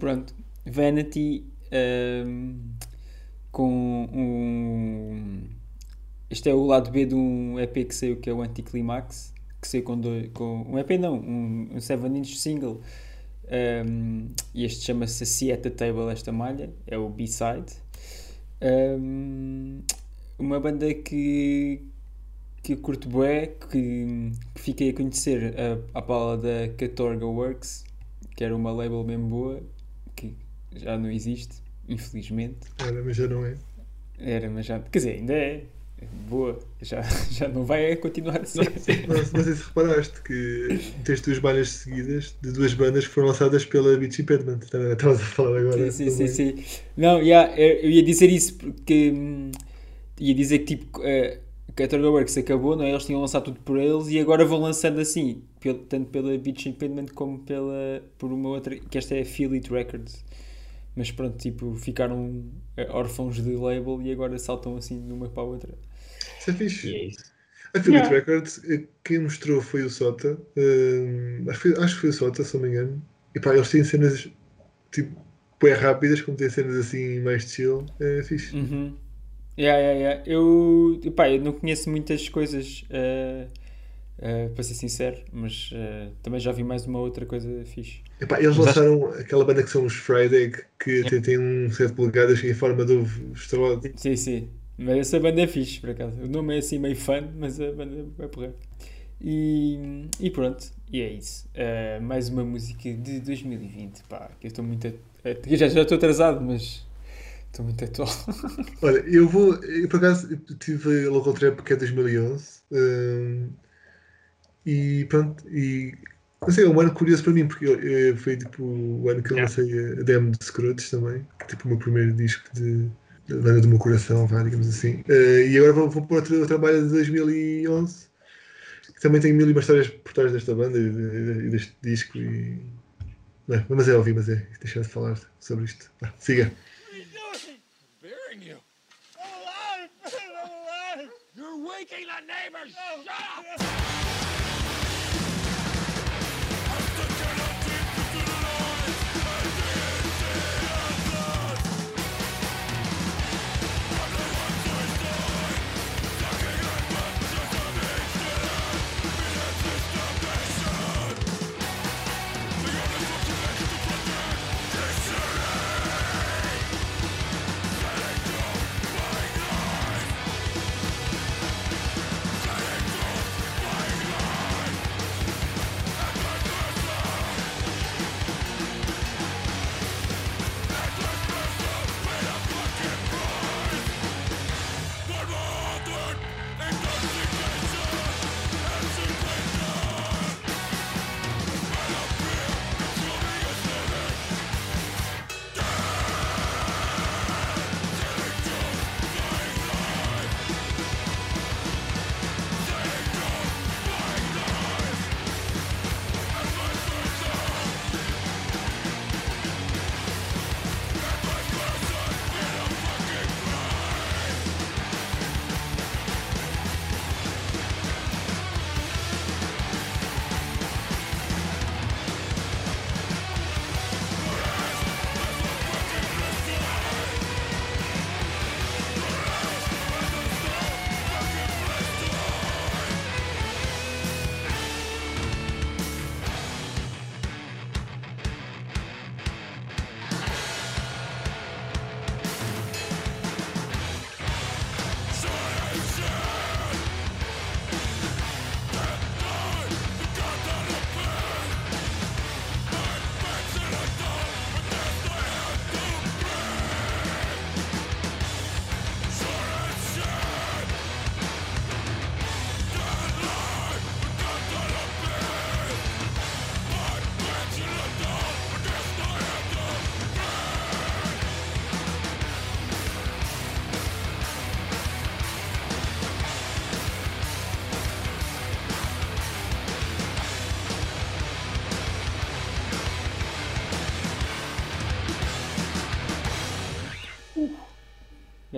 B: pronto, Vanity ehm, com um. Este é o lado B de um EP que saiu que é o Anticlimax, que saiu com, dois, com um EP não, um, um 7-inch single. ehm, e este chama-se See at the Table, esta malha, é o B-side. Ehm, uma banda que, que eu curto bué, que, que fiquei a conhecer a, a pala da Catorga Works, que era uma label mesmo boa, já não existe, infelizmente.
C: Era, mas já não é.
B: Era, mas já. Quer dizer, ainda é. Boa, já, já não vai continuar a ser.
C: Não, não sei se reparaste que tens duas bandas seguidas de duas bandas que foram lançadas pela Beach Impediment. Estavas a falar agora.
B: Sim, sim, sim, sim. Não, yeah, eu ia dizer isso porque hum, ia dizer que tipo eh, que a Turbo Works acabou, não é? Eles tinham lançado tudo por eles e agora vão lançando assim, tanto pela Beach Independent como pela por uma outra, que esta é Affiliate Records. Mas pronto, tipo, ficaram eh, órfãos de label e agora saltam assim de uma para a outra.
C: Isso é fixe.
E: E é isso.
C: A Philip
E: Yeah.
C: Records, eh, quem mostrou foi o Sota. eh, acho, que foi, acho que foi o Sota, se não me engano. E pá, eles têm cenas tipo bem rápidas, como têm cenas assim mais chill. É fixe.
B: Uhum. Yeah, yeah, yeah. Eu, epá, eu não conheço muitas coisas, eh, eh, para ser sincero, mas eh, também já vi mais uma outra coisa fixe.
C: E pá, eles
E: Mas acho-
C: lançaram aquela banda que são os Friday, que até tem um 7 polegadas em forma de ovo estrelado.
B: Sim, sim. Mas essa banda é fixe, por acaso. O nome é assim meio fã, mas a banda é porra. E, e pronto, e é isso. Eh, mais uma música de 2020, pá, que eu estou muito... a- a- já já estou atrasado, mas estou muito atual.
C: Olha, eu vou. Eu por acaso eu tive Local Trap que é 2011. hum, e pronto. E. Não sei, é um ano curioso para mim, porque eu- eu- foi tipo o ano que eu
E: Yeah.
C: lancei a demo de Scrotes também, que é tipo o meu primeiro disco de, da banda do meu coração, vá, digamos assim. Eh, e agora vou, vou pôr outro, trabalho de 2011, que também tem mil e uma histórias por trás desta banda e, de- e deste disco. E... Não, mas é óbvio, mas é. Deixa de falar sobre isto. Vá, siga.
D: You're waking the neighbors! Shut up!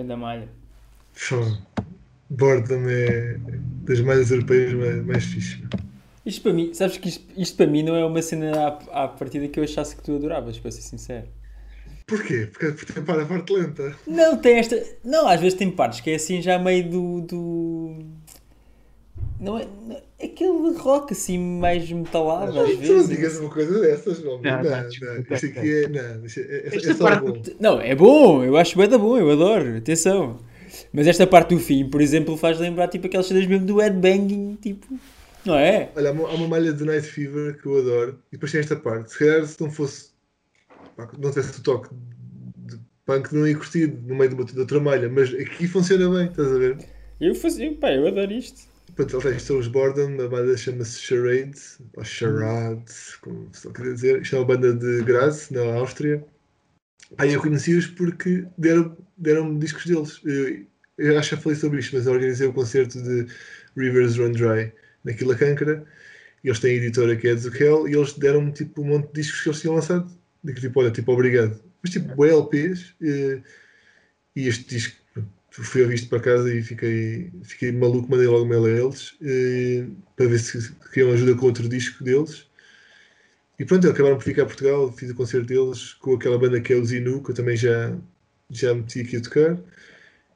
B: Ganda malha.
C: Fogo. Boredom é das mais europeias mais, mais fixe.
B: Isto para mim, sabes que isto, isto para mim não é uma cena à, à partida que eu achasse que tu adoravas, para ser sincero.
C: Porquê? Porque, porque tem para a parte lenta.
B: Não, tem esta. Não, às vezes tem partes que é assim já meio do. do... Não é. não- é aquele rock assim mais metalado às
C: Tu não
B: vezes.
C: digas uma coisa dessas, não.
E: Não,
C: Não,
E: não,
C: não, Isto aqui é. Não, isto é, é,
E: Esta
C: é só
E: parte-
C: bom.
B: Não, é bom, eu acho bem da bom, eu adoro, atenção. Mas esta parte do fim, por exemplo, faz lembrar tipo aquelas cenas mesmo do headbanging, tipo. Não é?
C: Olha, há uma, há uma malha de Night Fever que eu adoro. E depois tem esta parte. Se calhar se não fosse. pá, não tivesse o toque de punk, não ia curtir no meio de, uma, de outra malha. Mas aqui funciona bem, estás a ver?
B: Eu fazia, pá, eu adoro isto.
C: Pronto, eles são os Boredom, a banda chama-se Charade, ou Charade, como se quiser dizer. Isto é uma banda de Graz, na Áustria. Aí eu conheci-os porque deram- deram-me discos deles. Eu, eu acho que já falei sobre isto, mas eu organizei o concerto de Rivers Run Dry na Quila Câncara. E eles têm a editora que é a Zukel e eles deram-me tipo um monte de discos que eles tinham lançado. Digo tipo, olha, tipo, obrigado. Mas tipo, LPs. eh, E este disco, fui ouvir isto para casa e fiquei, fiquei maluco, mandei logo mail a eles eh, para ver se queriam ajuda com outro disco deles. E pronto, acabaram por ficar a Portugal, fiz o concerto deles com aquela banda que é o Zinu, que eu também já, já meti aqui a tocar.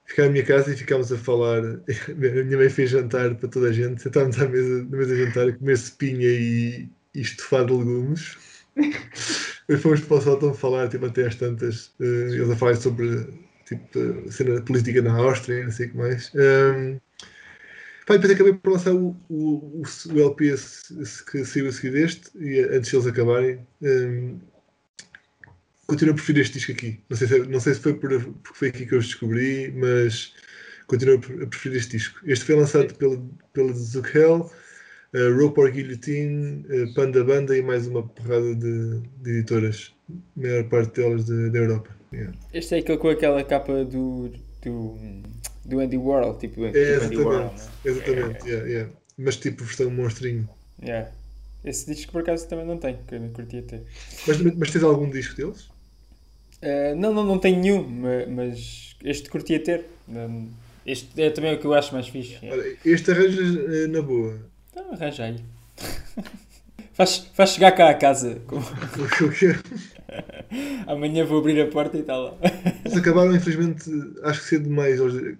C: Ficaram na minha casa e ficámos a falar. A minha mãe fez jantar para toda a gente. Sentámos à mesa, na mesa de jantar a comer cepinha e, e estofado de legumes. Depois fomos para o sótão falar, tipo, até às tantas. eh, eles a falar sobre tipo, a cena política na Áustria, não sei o que mais. Um, pá, e depois acabei por lançar o, o, o, LP que saiu a seguir deste, e antes deles acabarem. Um, continuo a preferir este disco aqui. Não sei se, não sei se foi por, porque foi aqui que eu os descobri, mas continuo a pre- a preferir este disco. Este foi lançado pela, pela Zuckel, uh, Rope or Guillotine, uh, Panda Banda e mais uma porrada de, de editoras. A maior parte delas de- da Europa. Yeah.
B: Este é aquele com aquela capa do, do, do Andy Warhol, tipo,
C: É,
B: tipo Andy Warhol.
C: exatamente.
B: né?
C: Exatamente, yeah, yeah. Mas tipo versão monstrinho.
B: Yeah. Esse disco por acaso também não tenho, que eu não curtia ter.
C: Mas, mas tens algum disco deles?
B: Eh, não, não, não tenho nenhum, ma- mas este curtia ter. Este é também o que eu acho mais fixe.
C: Olha, este arranjas eh, na boa.
B: Então arranja aí. Faz, faz chegar cá a casa. Amanhã vou abrir a porta e está lá.
C: Eles acabaram, infelizmente, acho que cedo demais. Eles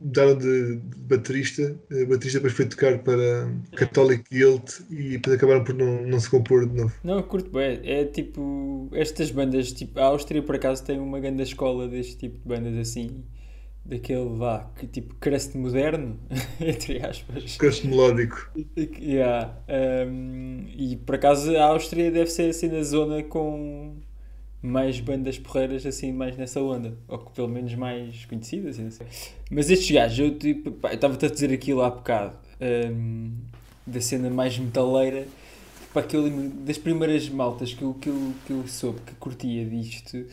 C: mudaram de, baterista. O baterista depois foi tocar para Catholic Guild e depois acabaram por não, não se compor de novo.
B: Não, eu curto bem. É tipo. Estas bandas, tipo. A Áustria por acaso tem uma grande escola deste tipo de bandas assim. Daquele vá, que tipo crust moderno, entre aspas.
C: Canto melódico.
B: Yeah. Um, e por acaso a Áustria deve ser assim na zona com mais bandas porreiras assim mais nessa onda, ou que pelo menos mais conhecidas, assim. Mas estes gajos, eu tipo, estava-te a dizer aquilo há bocado, um, da cena mais metaleira, pá, que eu lembro das primeiras maltas que eu, que eu, que eu soube que curtia disto,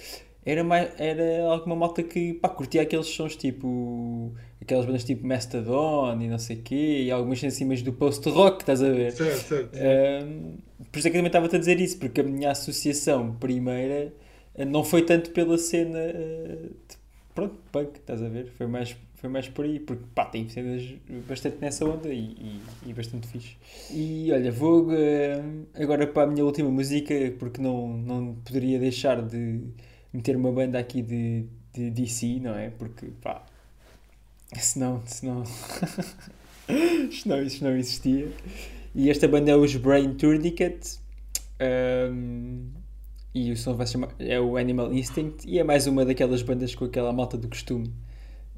B: era, mais, era alguma malta que pá, curtia aqueles sons tipo. aquelas bandas tipo Mastodon e não sei o quê, e algumas assim mais do post-rock, estás a ver?
C: Certo, certo.
B: Um, por isso é que eu também estava-te a dizer isso, porque a minha associação primeira eh, não foi tanto pela cena eh, de, pronto, punk, estás a ver? Foi mais, foi mais por aí, porque pá, tem cenas bastante nessa onda e, e, e bastante fixe. E olha, vou eh, agora para a minha última música, porque não, não poderia deixar de meter uma banda aqui de, de DC, não é? Porque pá, senão, senão, senão isso não existia. E esta banda é os Brain Tourniquet. Um, e o som vai chamar, é o Animal Instinct. E é mais uma daquelas bandas com aquela malta do costume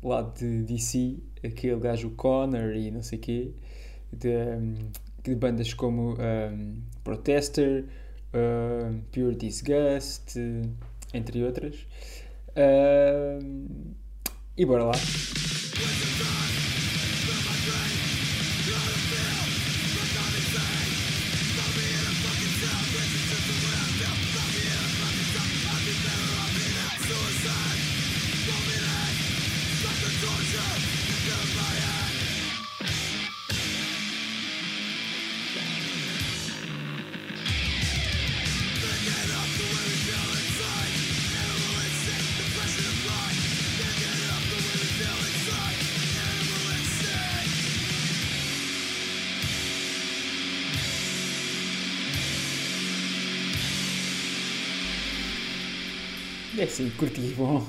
B: lá de DC. Aquele gajo Connor e não sei o quê. De, de bandas como um, Protester, um, Pure Disgust, entre outras. Um, e bora lá. Sim, curti, bom.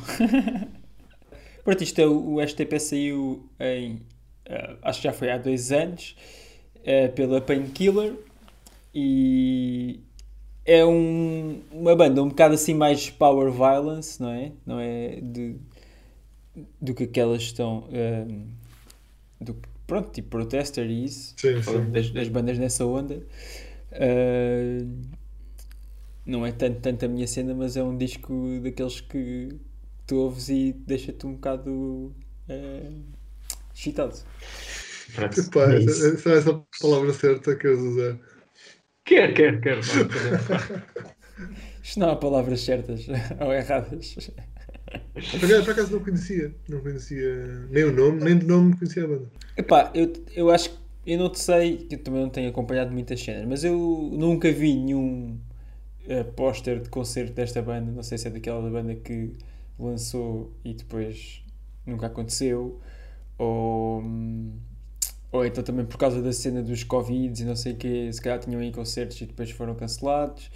B: Pronto, isto é o, STP saiu em. eh, acho que já foi há dois anos, eh, pela Painkiller e é um, uma banda um bocado assim mais power violence, não é? Não é de, do que aquelas estão. eh, do, pronto, tipo Protester e isso,
C: Sim, sim.
B: das, das bandas nessa onda. Ah, não é tanto, tanto a minha cena, mas é um disco daqueles que tu ouves e deixa-te um bocado ah, excitado.
E: Pronto,
C: Epá,
E: é
C: essa, é essa palavra certa que queres usar.
E: Quero. Vamos fazer.
B: Isto não há palavras certas ou erradas.
C: Por acaso, por acaso não conhecia. Não conhecia nem o nome, nem de nome conhecia a banda.
B: Epá, eu, eu acho que eu não te sei, que eu também não tenho acompanhado muitas cenas, mas eu nunca vi nenhum eh, póster de concerto desta banda. Não sei se é daquela banda que lançou e depois nunca aconteceu, ou, ou então também por causa da cena dos Covid e não sei o que, se calhar tinham aí concertos e depois foram cancelados.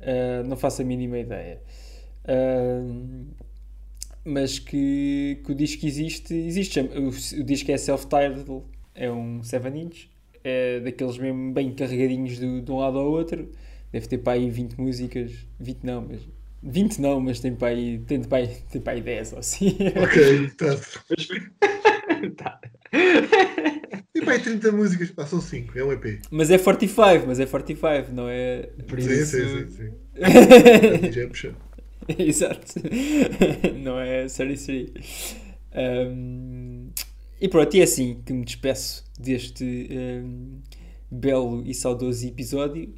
B: Eh, não faço a mínima ideia. Ah, mas que, que o disco existe, existe. O, o disco é self-titled, é um 7-inch, é daqueles mesmo bem carregadinhos do, de um lado ao outro. Deve ter para aí 20 músicas, 20 não, mas 20 não, mas tem para aí, tem para aí, tem para aí 10 ou assim.
C: Ok, tá.
E: Tá.
C: E pá, e 30 músicas. Ah, são 5, é um EP.
B: mas é 45, mas é 45, não é?
E: Por
C: Sim,
E: isso,
C: sim, sim, sim. É.
B: Exato. Não é 33. Um, e pronto, e é assim que me despeço deste um, belo e saudoso episódio.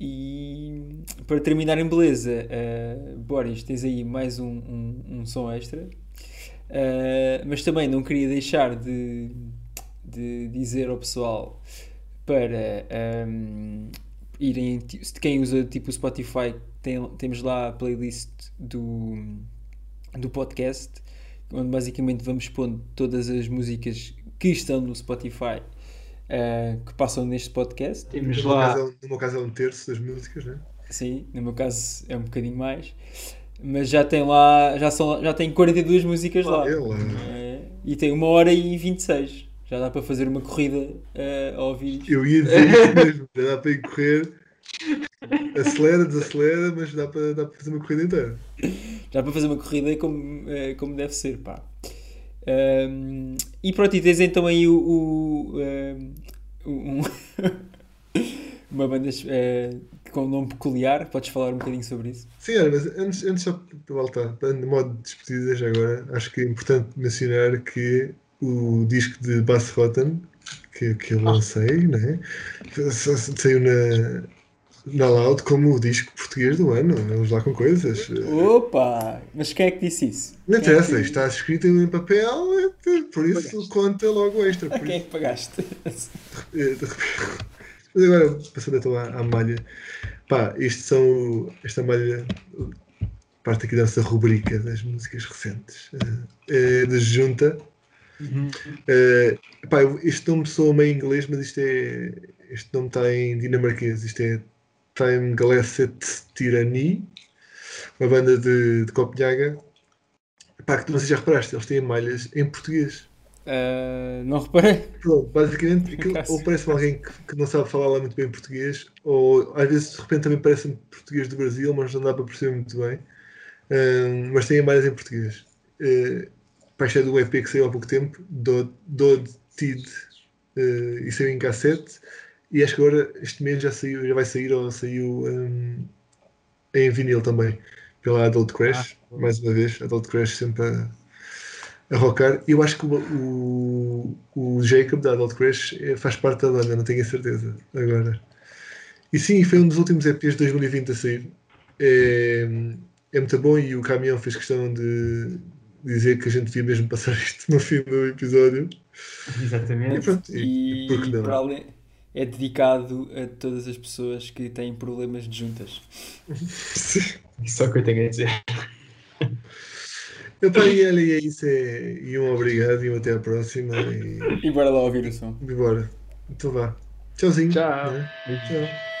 B: E para terminar em beleza, uh, Boris, tens aí mais um, um, um som extra. Uh, mas também não queria deixar de, de dizer ao pessoal para um, irem, ti- se quem usa tipo o Spotify, tem, temos lá a playlist do, do podcast, onde basicamente vamos pondo todas as músicas que estão no Spotify uh, que passam neste podcast.
E: Temos
C: No meu,
E: lá.
C: caso, é um- no meu caso é um terço das músicas, né?
B: Sim, no meu caso é um bocadinho mais. Mas já tem lá, já, são, já tem 42 músicas lá.
C: É lá.
B: É, e tem uma hora e 26. Já dá para fazer uma corrida eh, a ouvir.
C: Eu ia dizer isso mesmo. Já dá para ir correr. Acelera, desacelera, mas dá para, dá para fazer uma corrida inteira.
B: Já para fazer uma corrida como, eh, como deve ser, pá. Ahm, e pronto, e tens então aí o. o, um- uma banda eh, com um nome peculiar. Podes falar um bocadinho sobre isso?
C: Sim, mas antes, antes só para voltar, de modo de despedida já agora, acho que é importante mencionar que o disco de Bass Rotten, que, que eu lancei, né? sa- sa- saiu na, na Loud como o disco português do ano. Vamos lá com coisas.
B: Opa! Mas quem é que disse isso?
C: Não
B: Quem é
C: interessa,
B: que-
C: está escrito em papel, por isso conta logo extra.
B: A quem é que pagaste?
C: eh, de repente- Mas agora, passando então à, à malha, pá, isto são, esta malha, parte aqui dessa rubrica das músicas recentes, eh, é de Junta.
E: Uhum.
C: Eh, pá, este nome soa meio inglês, mas isto é, este nome está em dinamarquês, isto é Time Glasset Tyranny, uma banda de, de Copenhaga. Pá, que tu não sei se já reparaste, eles têm malhas em português.
B: Ah, não reparei.
C: Pronto, basicamente, aquilo, ou parece-me alguém que, que não sabe falar lá muito bem português, ou às vezes de repente também parece-me português do Brasil, mas não dá para perceber muito bem. Ahm, mas tem mais em português. Uh, pá, isto é do EP que saiu há pouco tempo, Dod, Dod Tid, uh, e saiu em cassete. E acho que agora este mês já, saiu, já vai sair, ou saiu ahm, em vinil também, pela Adult Crash,
E: Ah,
C: mais uma vez, Adult Crash sempre a, a rockar. Eu acho que o, o, o Jacob da Adult Crash eh, faz parte da banda, não tenho a certeza agora. E sim, foi um dos últimos EPs de 2020 a sair. É, é muito bom e o caminhão fez questão de dizer que a gente devia mesmo passar isto no fim do episódio. E
E: Exatamente.
C: pronto, e,
B: E,
C: por que não?
B: para além, é dedicado a todas as pessoas que têm problemas de juntas.
E: Só o que eu tenho a dizer.
C: Epá, e olha, e é isso. É, e um obrigado e um até à próxima. E,
B: E bora lá ouvir o som.
C: e bora. Então vá. Tchauzinho.
E: Tchau.
C: né? Tchau.